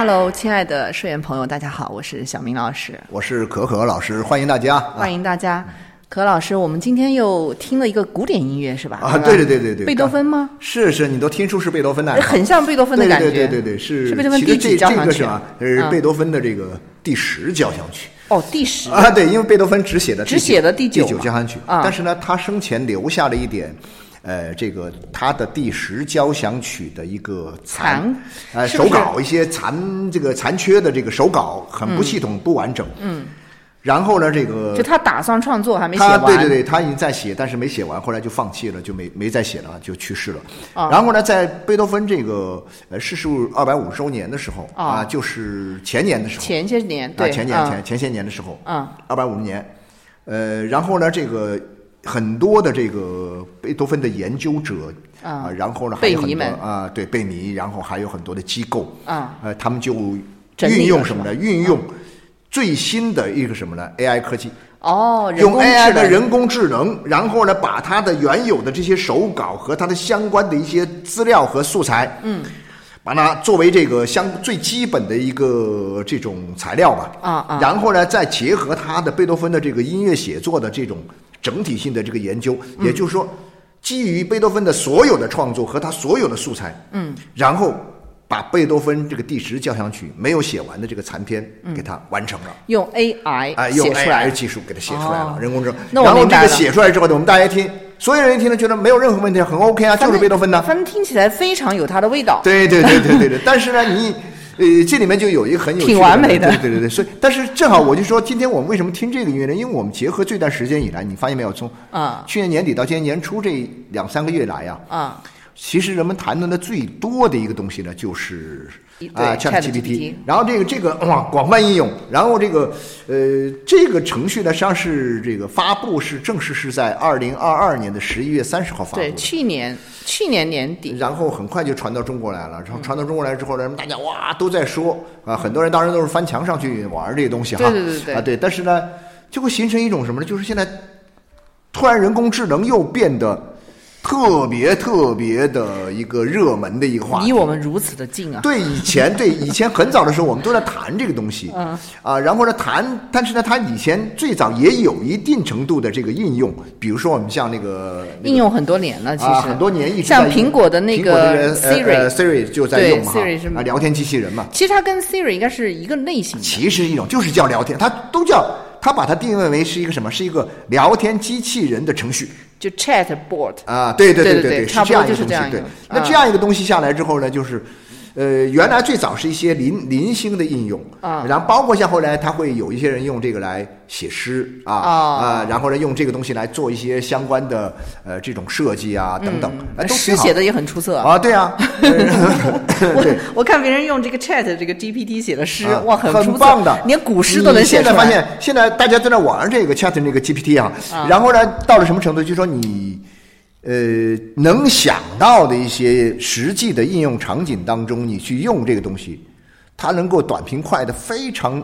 Hello，亲爱的社员朋友，大家好，我是小明老师，我是可可老师，欢迎大家，欢迎大家。可老师，我们今天又听了一个古典音乐，是吧？啊，对对对对对，贝多芬吗？是是，你都听出是贝多芬的，很像贝多芬的感觉。对对对对，是是贝多芬第几交响曲？是贝多芬的这个第十交响曲。哦，第十啊，对，因为贝多芬只写的只写的第九交响曲，但是呢，他生前留下了一点，呃，这个他的第十交响曲的一个残呃手稿，一些残这个残缺的这个手稿，很不系统、不完整。嗯。然后呢，这个就他打算创作还没写完，对对对，他已经在写，但是没写完，后来就放弃了，就没没再写了，就去世了。然后呢，在贝多芬这个呃逝世二百五十周年的时候啊，就是前年的时候，前些年对前年前前些年的时候，嗯，二百五十年，呃，然后呢，这个很多的这个贝多芬的研究者啊，然后呢还有很多啊，对贝尼，然后还有很多的机构啊，呃，他们就运用什么呢？运用。最新的一个什么呢？AI 科技哦，用 AI 的人工智能，然后呢，把它的原有的这些手稿和它的相关的一些资料和素材，嗯，把它作为这个相最基本的一个这种材料吧，啊啊，然后呢，再结合他的贝多芬的这个音乐写作的这种整体性的这个研究，也就是说，基于贝多芬的所有的创作和他所有的素材，嗯，然后。把贝多芬这个第十交响曲没有写完的这个残篇给他完成了，用 AI 啊，用 AI 技术给他写出来了，人工智能。然后这个写出来之后呢，我们大家听，所有人一听呢，觉得没有任何问题，很 OK 啊，就是贝多芬的。反正听起来非常有它的味道。对对对对对对。但是呢，你呃，这里面就有一个很有挺完美的。对对对。所以，但是正好我就说，今天我们为什么听这个音乐呢？因为我们结合这段时间以来，你发现没有，从啊去年年底到今年年初这两三个月来呀，啊，其实人们谈论的最多的一个东西呢，就是。啊，ChatGPT，然后这个这个哇，广泛应用，然后这个呃，这个程序呢，实际上是这个发布是正式是在二零二二年的十一月三十号发布，对，去年去年年底，然后很快就传到中国来了，然后传到中国来之后呢，大家哇都在说啊，很多人当然都是翻墙上去玩这些东西哈，对对对，啊对，但是呢，就会形成一种什么呢？就是现在突然人工智能又变得。特别特别的一个热门的一个话题，离我们如此的近啊！对，以前对以前很早的时候，我们都在谈这个东西，嗯啊，然后呢谈，但是呢，它以前最早也有一定程度的这个应用，比如说我们像那个应用很多年了，其实很多年一直像苹果的那个 Siri，Siri 就在用嘛，Siri 是啊，聊天机器人嘛。其实它跟 Siri 应该是一个类型，其实一种就是叫聊天，它都叫它把它定位为是一个什么？是一个聊天机器人的程序。就 chatbot 啊，对对对对差不多就，是这样一个那这样一个东西下来之后呢，就是。呃，原来最早是一些零零星的应用啊，然后包括像后来他会有一些人用这个来写诗啊啊，然后呢用这个东西来做一些相关的呃这种设计啊等等，都诗写的也很出色。啊，对啊，我我看别人用这个 Chat 这个 GPT 写的诗，哇，很很棒的，连古诗都能写出来。现在发现，现在大家都在玩这个 Chat 那个 GPT 啊，然后呢到了什么程度，就说你。呃，能想到的一些实际的应用场景当中，你去用这个东西，它能够短平快的非常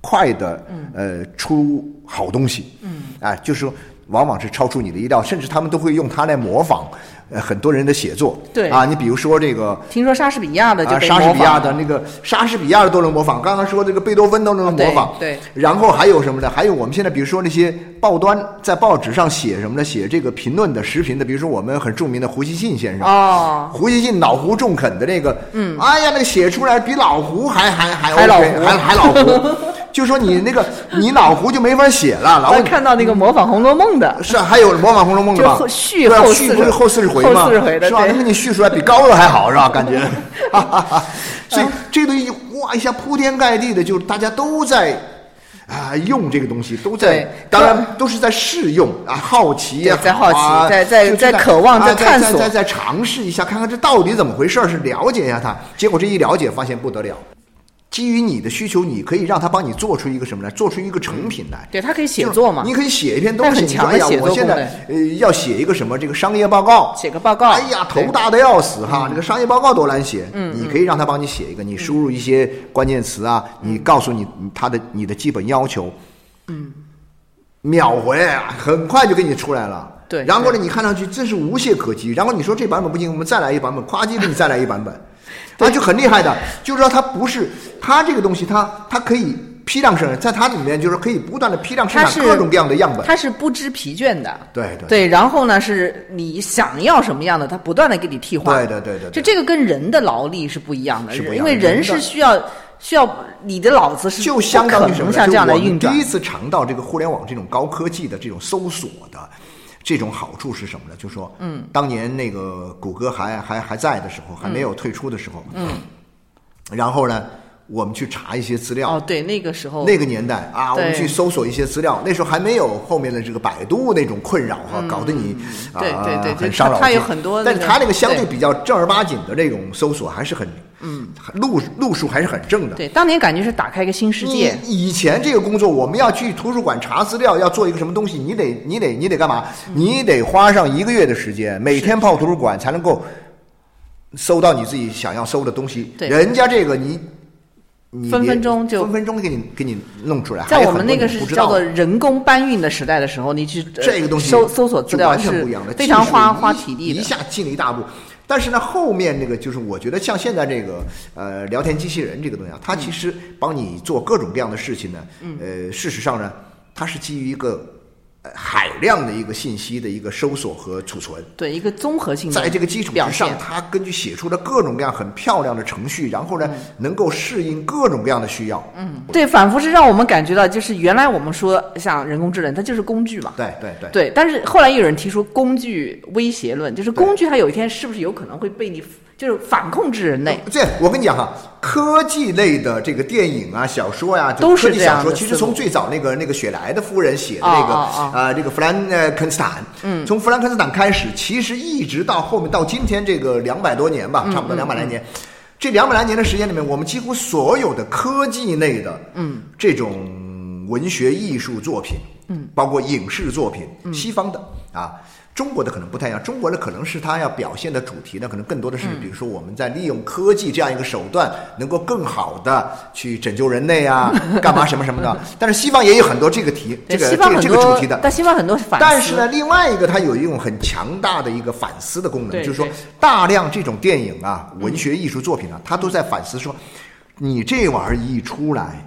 快的，呃，出好东西。嗯，啊，就是说，往往是超出你的意料，甚至他们都会用它来模仿呃很多人的写作。对啊，你比如说这个，听说莎士比亚的就莎士比亚的那个莎士比亚的都能模仿。刚刚说这个贝多芬都能模仿。对。然后还有什么呢？还有我们现在比如说那些报端在报纸上写什么呢？写这个评论的时评的，比如说我们很著名的胡锡进先生。哦。胡锡进老胡中肯的那个，嗯。哎呀，那个写出来比老胡还还还还还还老胡。就说你那个你老胡就没法写了，老看到那个模仿《红楼梦》的，是还有模仿《红楼梦》的吧？续后续不是后四十回吗？是吧？能给你续出来比高的还好是吧？感觉，哈哈哈所以这个东西哇一下铺天盖地的，就是大家都在啊用这个东西，都在当然都是在试用啊，好奇呀，在好奇，在在在渴望，在探索，在在尝试一下，看看这到底怎么回事是了解一下它。结果这一了解，发现不得了。基于你的需求，你可以让他帮你做出一个什么来？做出一个成品来。对他可以写作嘛？你可以写一篇东西。你说哎呀，我现在呃要写一个什么这个商业报告。写个报告。哎呀，头大的要死哈！这个商业报告多难写。嗯。你可以让他帮你写一个，你输入一些关键词啊，你告诉你他的你的基本要求。嗯。秒回啊，很快就给你出来了。对。然后呢，你看上去真是无懈可击。然后你说这版本不行，我们再来一版本，夸叽给你再来一版本。他就很厉害的，就是说他不是他这个东西，他他可以批量生产，在它里面就是可以不断的批量生产各种各样的样本，它是不知疲倦的，对对对。然后呢，是你想要什么样的，它不断的给你替换，对对对对。就这个跟人的劳力是不一样的，是因为人是需要需要你的脑子是就相当于什么？像这样的运转。第一次尝到这个互联网这种高科技的这种搜索的。这种好处是什么呢？就是说，嗯，当年那个谷歌还还还在的时候，还没有退出的时候，嗯，然后呢，我们去查一些资料。哦，对，那个时候，那个年代啊，我们去搜索一些资料，那时候还没有后面的这个百度那种困扰哈，搞得你啊很伤脑筋。有很多，但是它那个相对比较正儿八经的这种搜索还是很。嗯，路路数还是很正的。对，当年感觉是打开一个新世界。以前这个工作，我们要去图书馆查资料，要做一个什么东西，你得你得你得干嘛？你得花上一个月的时间，每天泡图书馆才能够搜到你自己想要搜的东西。对，人家这个你你分分钟就分分钟给你给你弄出来。在我们那个是叫做人工搬运的时代的时候，你去这个东西搜搜索资料完全不一样的，非常花花体力的，一下进了一大步。但是呢，后面那个就是我觉得像现在这个呃聊天机器人这个东西啊，它其实帮你做各种各样的事情呢。呃，事实上呢，它是基于一个。海量的一个信息的一个搜索和储存，对一个综合性，在这个基础之上，它根据写出了各种各样很漂亮的程序，然后呢，能够适应各种各样的需要。嗯，对，反复是让我们感觉到，就是原来我们说像人工智能，它就是工具嘛。对对对。对，但是后来有人提出工具威胁论，就是工具它有一天是不是有可能会被你。就是反控制人类。这我跟你讲哈，科技类的这个电影啊、小说呀，都是科技小说。其实从最早那个那个雪莱的夫人写的那个啊，这个弗兰肯斯坦，嗯，从弗兰肯斯坦开始，其实一直到后面到今天这个两百多年吧，差不多两百来年。这两百来年的时间里面，我们几乎所有的科技类的，嗯，这种文学艺术作品，嗯，包括影视作品，西方的啊。中国的可能不太一样，中国的可能是它要表现的主题呢，可能更多的是，比如说我们在利用科技这样一个手段，能够更好的去拯救人类啊，干嘛什么什么的。但是西方也有很多这个题，这个这个这个主题的。但西方很多反。但是呢，另外一个它有一种很强大的一个反思的功能，就是说大量这种电影啊、文学艺术作品啊，它都在反思说，你这玩意儿一出来，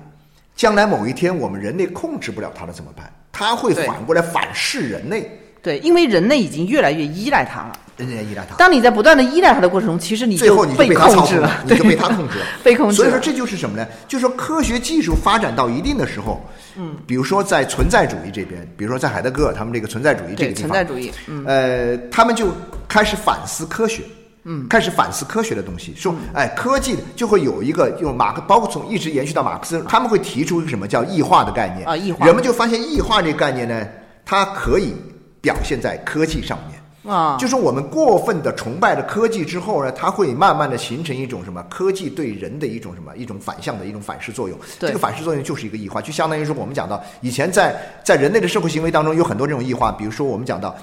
将来某一天我们人类控制不了它了怎么办？它会反过来反噬人类。对，因为人类已经越来越依赖它了。人类依赖它。当你在不断的依赖它的过程中，其实你最后你被控制了，你就被它控制了，被控制。所以说这就是什么呢？就是说科学技术发展到一定的时候，嗯，比如说在存在主义这边，比如说在海德格尔他们这个存在主义这个地方，存在主义，嗯，呃，他们就开始反思科学，嗯，开始反思科学的东西，说，哎，科技就会有一个用马克，包括从一直延续到马克思，他们会提出一个什么叫异化的概念啊？异化，人们就发现异化这个概念呢，它可以。表现在科技上面啊，就是我们过分的崇拜了科技之后呢，它会慢慢的形成一种什么？科技对人的一种什么？一种反向的一种反噬作用。这个反噬作用就是一个异化，就相当于说我们讲到以前在在人类的社会行为当中有很多这种异化，比如说我们讲到，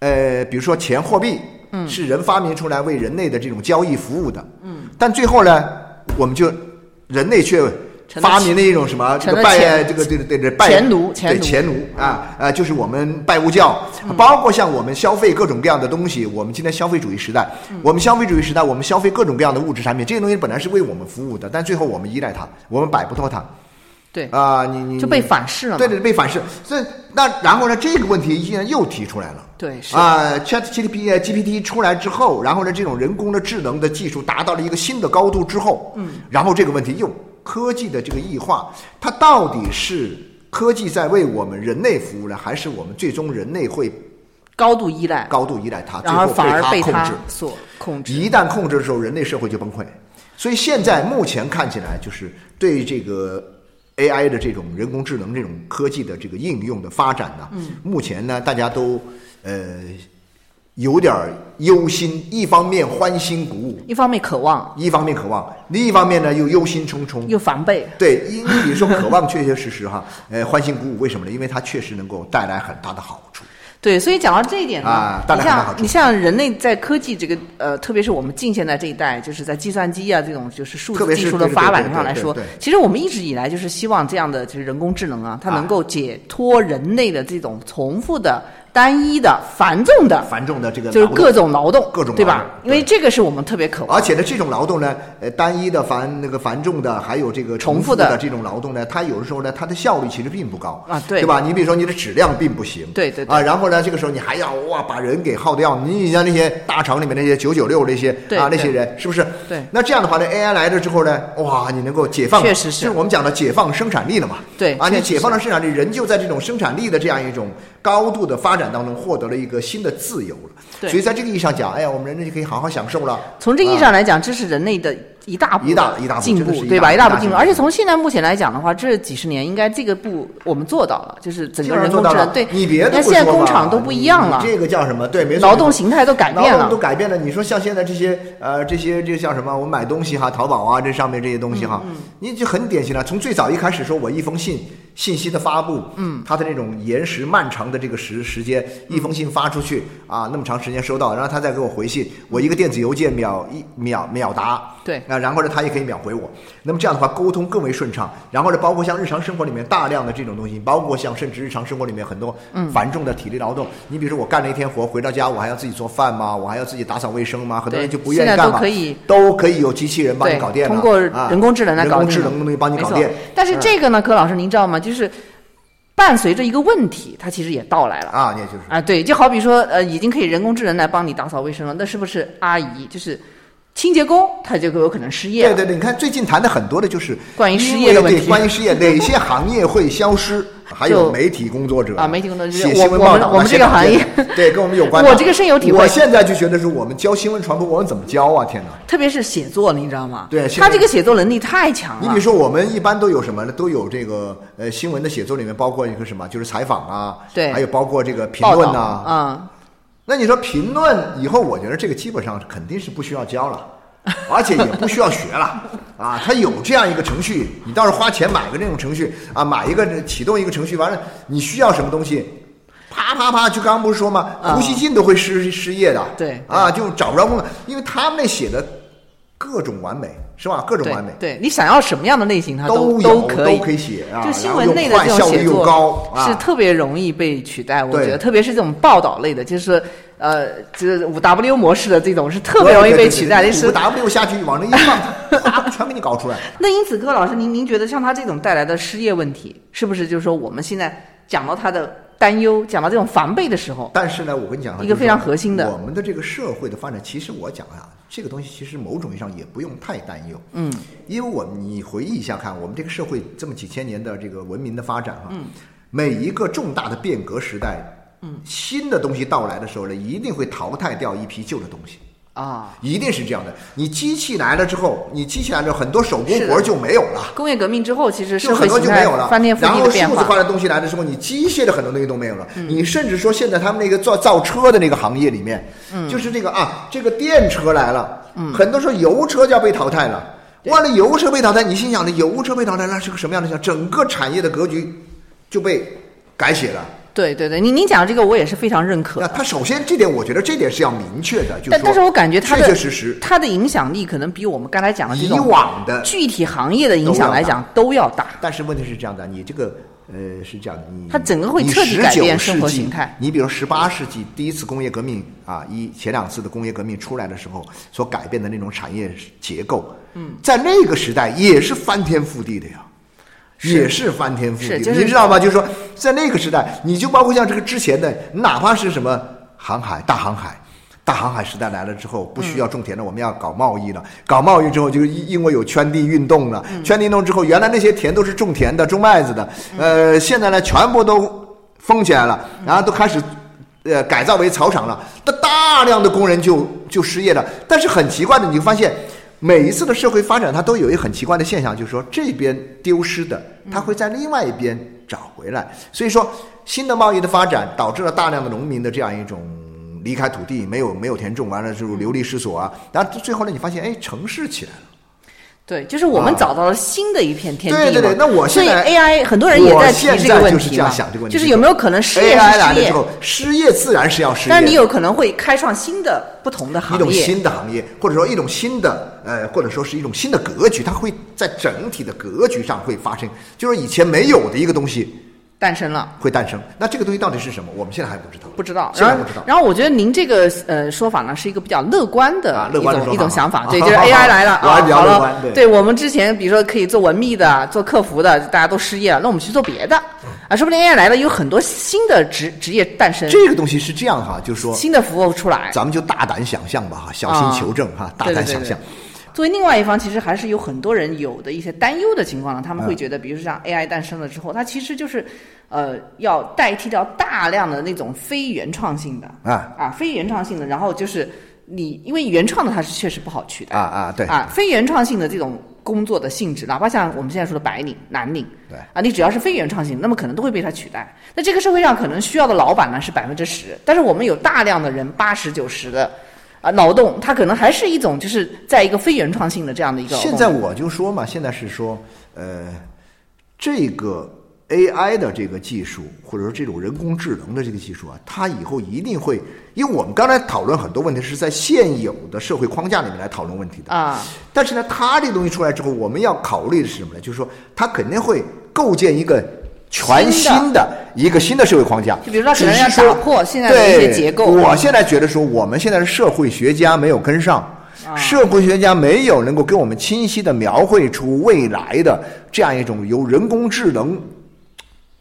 呃，比如说钱货币，嗯，是人发明出来为人类的这种交易服务的，嗯，但最后呢，我们就人类却。发明的一种什么这个拜这个对对对拜钱奴对钱奴啊啊，就是我们拜物教，包括像我们消费各种各样的东西。我们今天消费主义时代，我们消费主义时代，我们消费各种各样的物质产品，这些东西本来是为我们服务的，但最后我们依赖它，我们摆不脱它。对啊，你你就被反噬了。对对，被反噬。所以那然后呢，这个问题现在又提出来了。对，是啊，Chat GPT GPT 出来之后，然后呢，这种人工的智能的技术达到了一个新的高度之后，嗯，然后这个问题又科技的这个异化，它到底是科技在为我们人类服务呢，还是我们最终人类会高度依赖、高度依赖它，然后反而被它所控制？一旦控制的时候，人类社会就崩溃。所以现在目前看起来，就是对这个。AI 的这种人工智能这种科技的这个应用的发展呢，目前呢，大家都呃有点忧心，一方面欢欣鼓舞，一方面渴望，一方面渴望，另一方面呢又忧心忡忡，又防备。对，因为你说渴望，确确实实哈，呃，欢欣鼓舞，为什么呢？因为它确实能够带来很大的好处。对，所以讲到这一点呢，你像你像人类在科技这个呃，特别是我们近现代这一代，就是在计算机啊这种就是数字技术的发展上来说，其实我们一直以来就是希望这样的就是人工智能啊，它能够解脱人类的这种重复的。单一的、繁重的、繁重的这个就是各种劳动，各种对吧？因为这个是我们特别渴望。而且呢，这种劳动呢，呃，单一的、繁那个繁重的，还有这个重复的这种劳动呢，它有的时候呢，它的效率其实并不高啊，对，对吧？你比如说你的质量并不行，对对啊，然后呢，这个时候你还要哇把人给耗掉，你像那些大厂里面那些九九六那些啊那些人，是不是？对。那这样的话呢，AI 来了之后呢，哇，你能够解放，确实是我们讲的解放生产力了嘛？对，而且解放了生产力，人就在这种生产力的这样一种高度的发展当中获得了。一个新的自由了，所以在这个意义上讲，哎呀，我们人类就可以好好享受了。从这个意义上来讲，这是人类的一大步一大一大进步，对吧？一大步进步。而且从现在目前来讲的话，这几十年应该这个步我们做到了，就是整个人工智能。对，你别那现在工厂都不一样了，这个叫什么？对，没错，劳动形态都改变了，都改变了。你说像现在这些呃这些这叫什么？我买东西哈，淘宝啊，这上面这些东西哈，你就很典型了。从最早一开始说我一封信。信息的发布，嗯，它的那种延时漫长的这个时时间，一封信发出去啊，那么长时间收到，然后他再给我回信，我一个电子邮件秒一秒秒答，对，啊，然后呢，他也可以秒回我，那么这样的话沟通更为顺畅。然后呢，包括像日常生活里面大量的这种东西，包括像甚至日常生活里面很多繁重的体力劳动，你比如说我干了一天活，回到家我还要自己做饭吗？我还要自己打扫卫生吗？很多人就不愿意干嘛，都可以都可以有机器人帮你搞定，通过人工智能来搞定，人工智能东西帮你搞定。但是这个呢，柯老师您知道吗？就是。伴随着一个问题，它其实也到来了啊，也就是啊，对，就好比说，呃，已经可以人工智能来帮你打扫卫生了，那是不是阿姨就是清洁工，他就有可能失业？对对对，你看最近谈的很多的就是关于失业的问题，关于失业，哪些行业会消失？还有媒体工作者啊，媒体工作者写新闻报道，我们这个行业对跟我们有关。我这个深有体会。我现在就觉得是我们教新闻传播，我们怎么教啊？天哪！特别是写作，你知道吗？对，他这个写作能力太强了。你比如说，我们一般都有什么呢？都有这个呃，新闻的写作里面包括一个什么？就是采访啊，对，还有包括这个评论呐，啊。那你说评论以后，我觉得这个基本上肯定是不需要教了。而且也不需要学了啊，它有这样一个程序，你倒是花钱买个这种程序啊，买一个启动一个程序，完了你需要什么东西，啪啪啪，就刚刚不是说吗？胡锡进都会失失业的，对啊，就找不着工作，因为他们那写的各种完美，是吧？各种完美，对你想要什么样的类型，它都都可以都可以写啊，就新闻类的这种写作是特别容易被取代，我觉得，特别是这种报道类的，就是。呃，就是五 W 模式的这种是特别容易被取代的。五 W 下去往那一放，啪，全给你搞出来。那因此，各位老师，您您觉得像他这种带来的失业问题，是不是就是说我们现在讲到他的担忧，讲到这种防备的时候？但是呢，我跟你讲，一个非常核心的，我们的这个社会的发展，其实我讲啊，这个东西其实某种意义上也不用太担忧。嗯，因为我你回忆一下看，我们这个社会这么几千年的这个文明的发展哈，嗯每一个重大的变革时代。嗯，新的东西到来的时候呢，一定会淘汰掉一批旧的东西啊，一定是这样的。你机器来了之后，你机器来了之后，很多手工活就没有了。工业革命之后，其实是很多就没有了。然后数字化的东西来的时候，你机械的很多东西都没有了。你甚至说，现在他们那个造造车的那个行业里面，就是这个啊，这个电车来了，很多时候油车就要被淘汰了。完了，油车被淘汰，你心想的油车被淘汰，那是个什么样的想？整个产业的格局就被改写了。对对对，你您讲这个我也是非常认可。那他首先这点，我觉得这点是要明确的，就但但是我感觉他的确确实实他的影响力可能比我们刚才讲的以往的具体行业的影响来讲都要大。但是问题是这样的，你这个呃是这样的，你它整个会彻底改变生活形态。你比如十八世纪第一次工业革命啊，一前两次的工业革命出来的时候所改变的那种产业结构，嗯，在那个时代也是翻天覆地的呀。也是翻天覆地，你知道吗？就是说，在那个时代，你就包括像这个之前的，哪怕是什么航海、大航海、大航海时代来了之后，不需要种田了，我们要搞贸易了。搞贸易之后，就因为有圈地运动了。圈地运动之后，原来那些田都是种田的、种麦子的，呃，现在呢，全部都封起来了，然后都开始呃改造为草场了。那大量的工人就就失业了。但是很奇怪的，你就发现。每一次的社会发展，它都有一很奇怪的现象，就是说这边丢失的，它会在另外一边找回来。所以说，新的贸易的发展导致了大量的农民的这样一种离开土地，没有没有田种，完了之后流离失所啊。然后最后呢，你发现，哎，城市起来了。对，就是我们找到了新的一片天地对对对，那我现在 AI 很多人也在提这个问题嘛，就是有没有可能失业？AI 来了之后，失业自然是要失业，但是你有可能会开创新的不同的行业，一种新的行业，或者说一种新的呃，或者说是一种新的格局，它会在整体的格局上会发生，就是以前没有的一个东西。诞生了，会诞生。那这个东西到底是什么？我们现在还不知道。不知道，现在不知道。然后我觉得您这个呃说法呢，是一个比较乐观的一种一种想法。对，就是 AI 来了啊，好了。对，对我们之前比如说可以做文秘的、做客服的，大家都失业了，那我们去做别的啊，说不定 AI 来了，有很多新的职职业诞生。这个东西是这样哈，就是说新的服务出来，咱们就大胆想象吧哈，小心求证哈，大胆想象。作为另外一方，其实还是有很多人有的一些担忧的情况呢。他们会觉得，比如说像 AI 诞生了之后，它其实就是，呃，要代替掉大量的那种非原创性的啊啊，非原创性的。然后就是你，因为原创的它是确实不好取代啊啊对啊，非原创性的这种工作的性质，哪怕像我们现在说的白领、蓝领，对啊，你只要是非原创性，那么可能都会被它取代。那这个社会上可能需要的老板呢是百分之十，但是我们有大量的人八十九十的。啊，脑洞它可能还是一种，就是在一个非原创性的这样的一个。现在我就说嘛，现在是说，呃，这个 AI 的这个技术，或者说这种人工智能的这个技术啊，它以后一定会，因为我们刚才讨论很多问题是在现有的社会框架里面来讨论问题的啊。但是呢，它这个东西出来之后，我们要考虑的是什么呢？就是说，它肯定会构建一个。全新的一个新的社会框架，就比如说，可能要打破现在的一些结构。我现在觉得说，我们现在的社会学家没有跟上，社会学家没有能够给我们清晰的描绘出未来的这样一种由人工智能。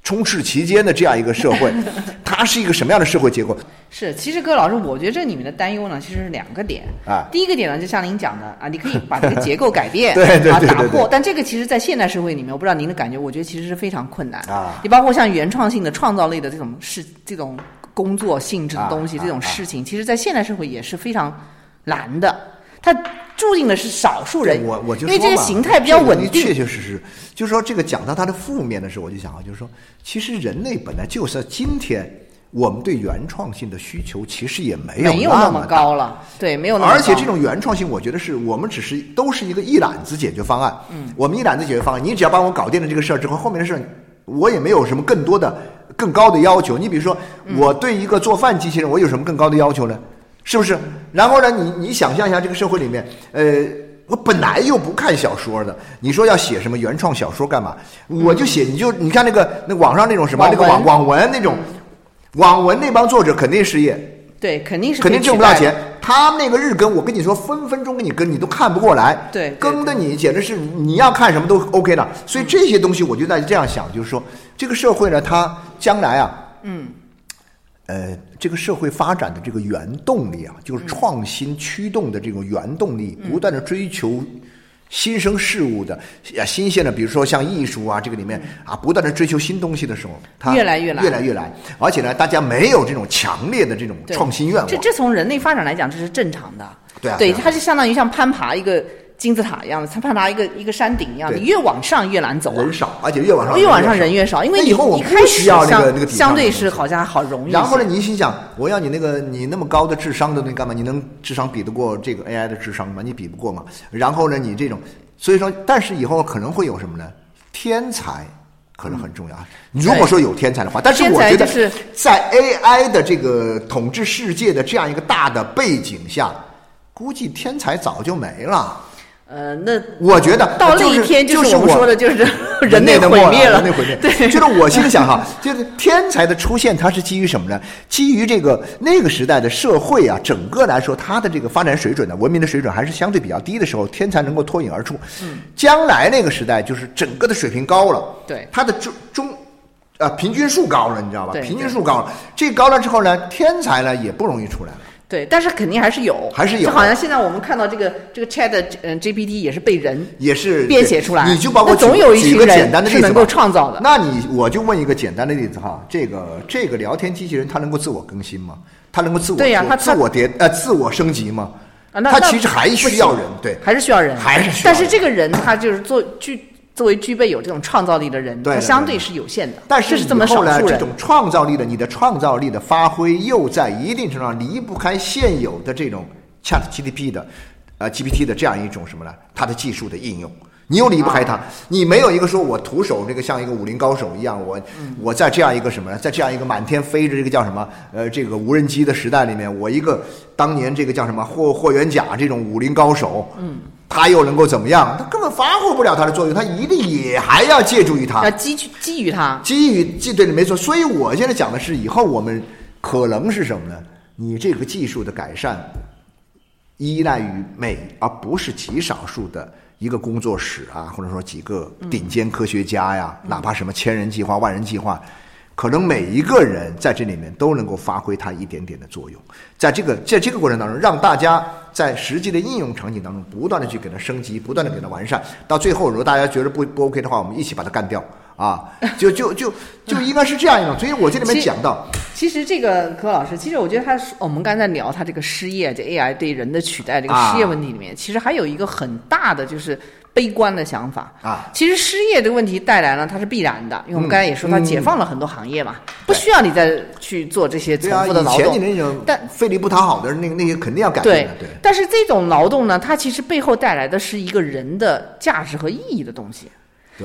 充斥其间的这样一个社会，它是一个什么样的社会结构？是，其实各位老师，我觉得这里面的担忧呢，其实是两个点啊。第一个点呢，就像您讲的啊，你可以 把这个结构改变，对对对，打破。但这个其实，在现代社会里面，我不知道您的感觉，我觉得其实是非常困难啊。你包括像原创性的、创造类的这种事、这种工作性质的东西，这种事情，其实在现代社会也是非常难的。它注定的是少数人，我我就因为这个形态比较稳定，确确实实，就是说这个讲到它的负面的时候，我就想啊，就是说，其实人类本来就是今天我们对原创性的需求其实也没有没有那么高了，对，没有那么高。而且这种原创性，我觉得是我们只是都是一个一揽子解决方案，嗯，我们一揽子解决方案，你只要帮我搞定了这个事儿之后，后面的事儿我也没有什么更多的更高的要求。你比如说，我对一个做饭机器人，我有什么更高的要求呢？是不是？然后呢？你你想象一下，这个社会里面，呃，我本来又不看小说的，你说要写什么原创小说干嘛？我就写，你就你看那个那网上那种什么那个网网文那种，网文那帮作者肯定失业，对，肯定是肯定挣不到钱。他们那个日更，我跟你说，分分钟给你更，你都看不过来。对，更的你简直是你要看什么都 OK 的。所以这些东西，我就在这样想，就是说，这个社会呢，它将来啊，嗯。呃，这个社会发展的这个原动力啊，就是创新驱动的这种原动力，不断的追求新生事物的啊，新鲜的，比如说像艺术啊，这个里面啊，不断的追求新东西的时候，它越来越来越来越来，而且呢，大家没有这种强烈的这种创新愿望。这这从人类发展来讲，这是正常的。对啊，对，它就相当于像攀爬一个。金字塔一样的，它攀爬一个一个山顶一样的，你越往上越难走。人少，而且越往上越往上人越少，因为你一开始要那个那个相对是好像好容易。然后呢，你心想，我要你那个你那么高的智商的那干嘛？你能智商比得过这个 AI 的智商吗？你比不过嘛。然后呢，你这种，所以说，但是以后可能会有什么呢？天才可能很重要。如果说有天才的话，但是我觉得在 AI 的这个统治世界的这样一个大的背景下，估计天才早就没了。呃，那我觉得到那一天就是我们说的，就是人类的毁灭了，人类毁灭。对，就是我心里想哈，就是天才的出现，它是基于什么呢？基于这个那个时代的社会啊，整个来说，它的这个发展水准呢，文明的水准还是相对比较低的时候，天才能够脱颖而出。嗯，将来那个时代，就是整个的水平高了，对，它的中中啊平均数高了，你知道吧？平均数高了，这高了之后呢，天才呢也不容易出来了。对，但是肯定还是有，还是有。就好像现在我们看到这个这个 Chat 嗯 GPT 也是被人也是编写出来，你就包括总有一群人是能够创造的。那你我就问一个简单的例子哈，这个这个聊天机器人它能够自我更新吗？它能够自我对呀，它自我迭呃自我升级吗？啊，那它其实还需要人，对，还是需要人，还是需要。但是这个人他就是做具。作为具备有这种创造力的人，他相对是有限的。但是这么少数这种创造力的，你的创造力的发挥，又在一定程度上离不开现有的这种 Chat GPT 的，呃 GPT 的这样一种什么呢？它的技术的应用，你又离不开它。你没有一个说我徒手这个像一个武林高手一样，我我在这样一个什么呢？在这样一个满天飞着这个叫什么？呃，这个无人机的时代里面，我一个当年这个叫什么霍霍元甲这种武林高手，嗯。他又能够怎么样？他根本发挥不了他的作用，他一定也还要借助于他，要基基于他，基于基对的没错。所以我现在讲的是，以后我们可能是什么呢？你这个技术的改善依赖于美，而不是极少数的一个工作室啊，或者说几个顶尖科学家呀，哪怕什么千人计划、万人计划。可能每一个人在这里面都能够发挥他一点点的作用，在这个在这个过程当中，让大家在实际的应用场景当中不断的去给它升级，不断的给它完善，到最后如果大家觉得不不 OK 的话，我们一起把它干掉啊！就就就就应该是这样一种。所以我这里面讲到，其实这个柯老师，其实我觉得他我们刚才聊他这个失业，这 AI 对人的取代这个失业问题里面，其实还有一个很大的就是。悲观的想法啊，其实失业这个问题带来了，它是必然的，因为我们刚才也说，它解放了很多行业嘛，不需要你再去做这些重复的劳动。但费力不讨好的那那些肯定要改变的。对，但是这种劳动呢，它其实背后带来的是一个人的价值和意义的东西。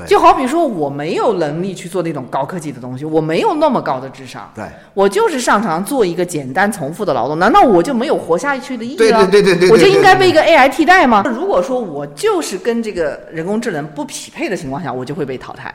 就好比说，我没有能力去做那种高科技的东西，我没有那么高的智商，对我就是擅长做一个简单重复的劳动，难道我就没有活下去的意义了？对对对对对，我就应该被一个 AI 替代吗？如果说我就是跟这个人工智能不匹配的情况下，我就会被淘汰。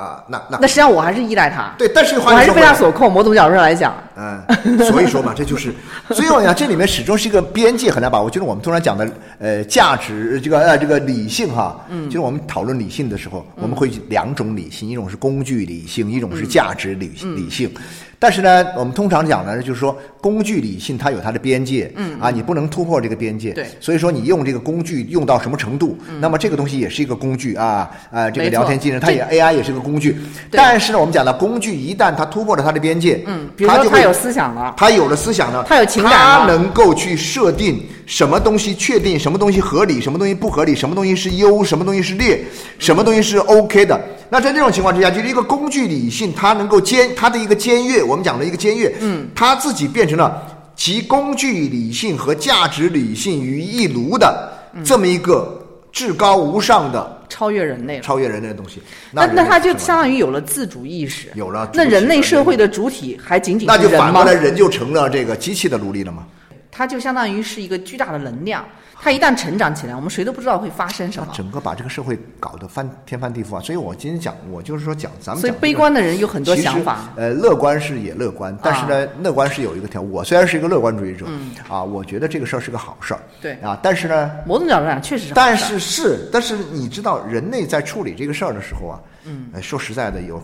啊，那那那实际上我还是依赖他，对，但是我还是被他所控。某种角度上来讲，嗯，所以说嘛，这就是，所以我讲这里面始终是一个边界很难把握。就是我们通常讲的，呃，价值这个呃这个理性哈，嗯，就是我们讨论理性的时候，我们会两种理性，一种是工具理性，一种是价值理理性。但是呢，我们通常讲呢，就是说工具理性它有它的边界，嗯。啊，你不能突破这个边界，对，所以说你用这个工具用到什么程度，那么这个东西也是一个工具啊，啊，这个聊天机器人它也 AI 也是个工具，但是呢，我们讲的工具一旦它突破了它的边界，嗯，比如说它有思想了，它有了思想了，它有情感它能够去设定什么东西确定什么东西合理，什么东西不合理，什么东西是优，什么东西是劣，什么东西是 OK 的。那在这种情况之下，就是一个工具理性，它能够监它的一个监阅，我们讲的一个监阅，嗯，它自己变成了集工具理性和价值理性于一炉的这么一个至高无上的超越人类、超越人类的东西。那那他就相当于有了自主意识，有了。那人类社会的主体还仅仅那就反过来，人就成了这个机器的奴隶了吗？它就相当于是一个巨大的能量。它一旦成长起来，我们谁都不知道会发生什么。整个把这个社会搞得翻天翻地覆啊！所以我今天讲，我就是说讲咱们。所以悲观的人有很多想法。呃，乐观是也乐观，但是呢，乐观是有一个条。我虽然是一个乐观主义者，啊，我觉得这个事儿是个好事儿。对啊，但是呢，某种角度上确实是。但是是，但是你知道，人类在处理这个事儿的时候啊，嗯，说实在的，有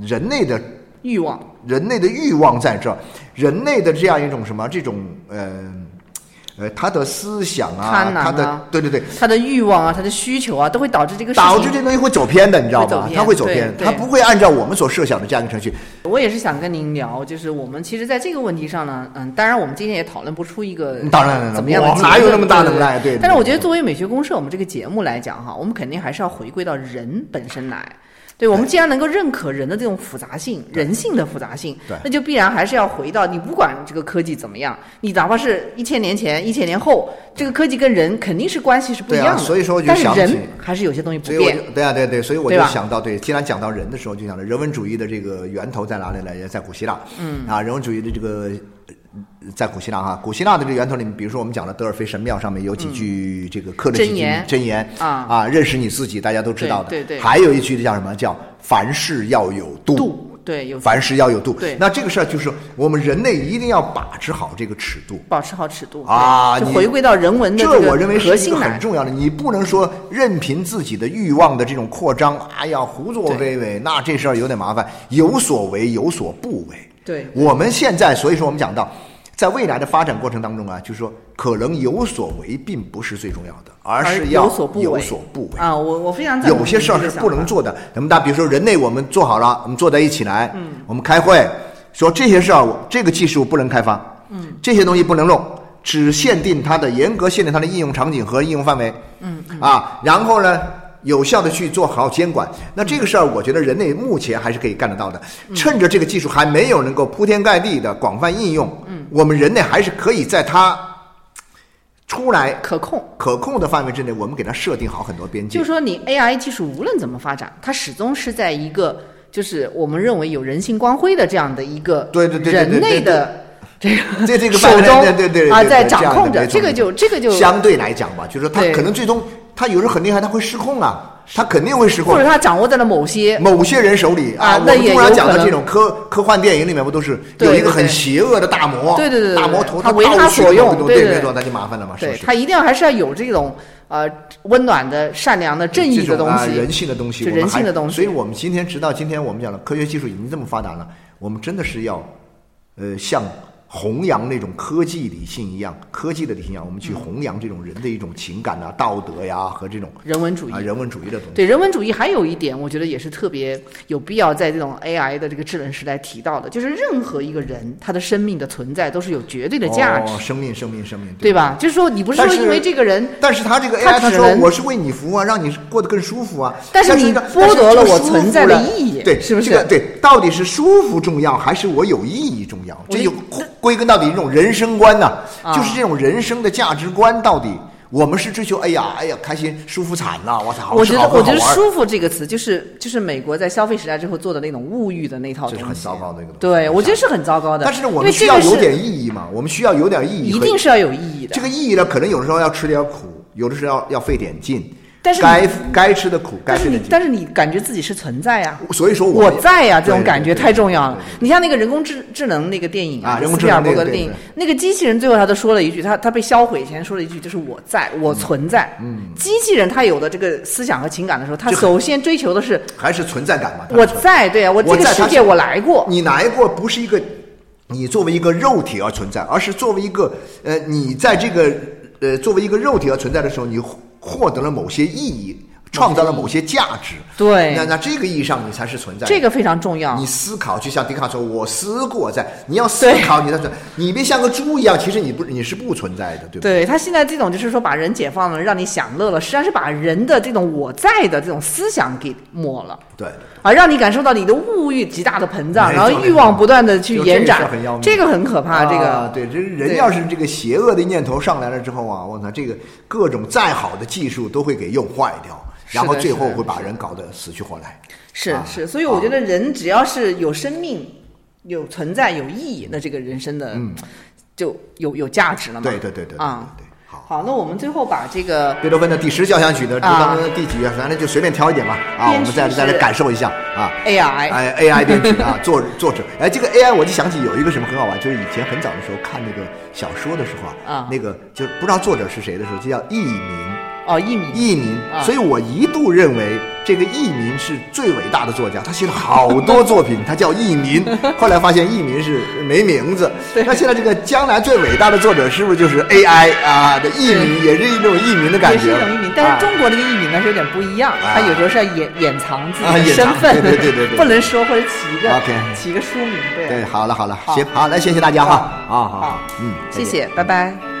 人类的欲望，人类的欲望在这儿，人类的这样一种什么这种呃。呃，他的思想啊，他的对对对，他的欲望啊，他的需求啊，都会导致这个导致这东西会走偏的，你知道吧？他会走偏，他不会按照我们所设想的这样一个程序。我也是想跟您聊，就是我们其实在这个问题上呢，嗯，当然我们今天也讨论不出一个当然怎么样的哪有那么大能耐？对。但是我觉得作为美学公社，我们这个节目来讲哈，我们肯定还是要回归到人本身来。对，我们既然能够认可人的这种复杂性、人性的复杂性，对，那就必然还是要回到你不管这个科技怎么样，你哪怕是一千年前、一千年后，这个科技跟人肯定是关系是不一样的。所以说，但是人还是有些东西不变。对啊，对对，所以我就想到，对，既然讲到人的时候，就想到人文主义的这个源头在哪里来？在古希腊。嗯。啊，人文主义的这个。在古希腊哈，古希腊的这个源头里面，比如说我们讲的德尔菲神庙上面有几句这个刻的几句箴言啊啊，认识你自己，大家都知道的。对对。还有一句叫什么？叫凡事要有度。对，有。凡事要有度。对。那这个事儿就是我们人类一定要把持好这个尺度。保持好尺度啊！就回归到人文的这我认为是一个很重要的。你不能说任凭自己的欲望的这种扩张，哎呀，胡作非为，那这事儿有点麻烦。有所为，有所不为。对。我们现在，所以说我们讲到。在未来的发展过程当中啊，就是说，可能有所为并不是最重要的，而是要有所不为啊。我我非常有些事儿是不能做的。那么大，比如说人类，我们做好了，我们坐在一起来，嗯，我们开会，说这些事儿，这个技术不能开发，嗯，这些东西不能弄，只限定它的严格限定它的应用场景和应用范围，嗯啊，然后呢？有效的去做好监管，那这个事儿，我觉得人类目前还是可以干得到的。趁着这个技术还没有能够铺天盖地的广泛应用，嗯，我们人类还是可以在它出来可控可控的范围之内，我们给它设定好很多边界。就是说，你 AI 技术无论怎么发展，它始终是在一个就是我们认为有人性光辉的这样的一个对对对人类的这个这这个手中对对对啊，在掌控着。这个就这个就相对来讲吧，就是它可能最终。他有时候很厉害，他会失控啊，他肯定会失控，或者他掌握在了某些某些人手里啊。我们通常讲的这种科科幻电影里面不都是有一个很邪恶的大魔？对对对，大魔头他为他所用，对对对，那就麻烦了嘛。是他一定要还是要有这种呃温暖的、善良的、正义的东西，人性的东西，人性的东西。所以我们今天直到今天，我们讲的科学技术已经这么发达了，我们真的是要呃向。弘扬那种科技理性一样，科技的理性一样，我们去弘扬这种人的一种情感啊、道德呀和这种人文主义啊、人文主义的东西。对人文主义还有一点，我觉得也是特别有必要在这种 AI 的这个智能时代提到的，就是任何一个人他的生命的存在都是有绝对的价值。哦，生命，生命，生命，对吧？就是说，你不是说因为这个人，但是他这个 AI 他说我是为你服务啊，让你过得更舒服啊。但是你剥夺了我存在的意义，对，是不是？这个对，到底是舒服重要，还是我有意义重要？这就归根到底这种人。生观呐，就是这种人生的价值观，到底我们是追求？哎呀，哎呀，开心、舒服惨了！我操，我觉得，我觉得“舒服”这个词，就是就是美国在消费时代之后做的那种物欲的那套东西，很糟糕的一个东西。对，我觉得是很糟糕的。但是我们需要有点意义嘛？我们需要有点意义，一定是要有意义的。这个意义呢，可能有的时候要吃点苦，有的时候要要费点劲。但是该该吃的苦，该吃的。但是你感觉自己是存在呀，所以说我在呀，这种感觉太重要了。你像那个人工智智能那个电影啊，斯皮尔伯格的电影，那个机器人最后他都说了一句，他他被销毁前说了一句，就是我在，我存在。嗯，机器人他有的这个思想和情感的时候，他首先追求的是还是存在感嘛。我在，对啊，我这个世界我来过。你来过不是一个你作为一个肉体而存在，而是作为一个呃，你在这个呃作为一个肉体而存在的时候，你获得了某些意义。创造了某些价值，对，那那这个意义上你才是存在，这个非常重要。你思考，就像笛卡尔说：“我思过在。”你要思考你的存，你别像个猪一样，其实你不你是不存在的，对不对？对他现在这种就是说把人解放了，让你享乐了，实际上是把人的这种我在的这种思想给抹了，对，啊，让你感受到你的物欲极大的膨胀，然后欲望不断的去延展，这个很可怕。这个对，这人要是这个邪恶的念头上来了之后啊，我操，这个各种再好的技术都会给用坏掉。然后最后会把人搞得死去活来。是是，所以我觉得人只要是有生命、有存在、有意义，那这个人生的嗯就有有价值了嘛。对对对对啊，对。好，好，那我们最后把这个贝多芬的第十交响曲的当中的第几乐，反正就随便挑一点吧。啊，我们再再来感受一下啊。AI，哎，AI 编曲啊，作作者，哎，这个 AI 我就想起有一个什么很好玩，就是以前很早的时候看那个小说的时候啊，那个就不知道作者是谁的时候，就叫佚名。哦，佚名，佚名，所以我一度认为这个佚名是最伟大的作家，他写了好多作品，他叫佚名。后来发现佚名是没名字。那现在这个将来最伟大的作者是不是就是 AI 啊的佚名，也是一种佚名的感觉？也是一种佚名，但是中国这个佚名呢是有点不一样，他有时候是要掩掩藏自己的身份，对对对对，不能说或者起一个起一个书名，对。对，好了好了，行，好，来谢谢大家哈，啊好，嗯，谢谢，拜拜。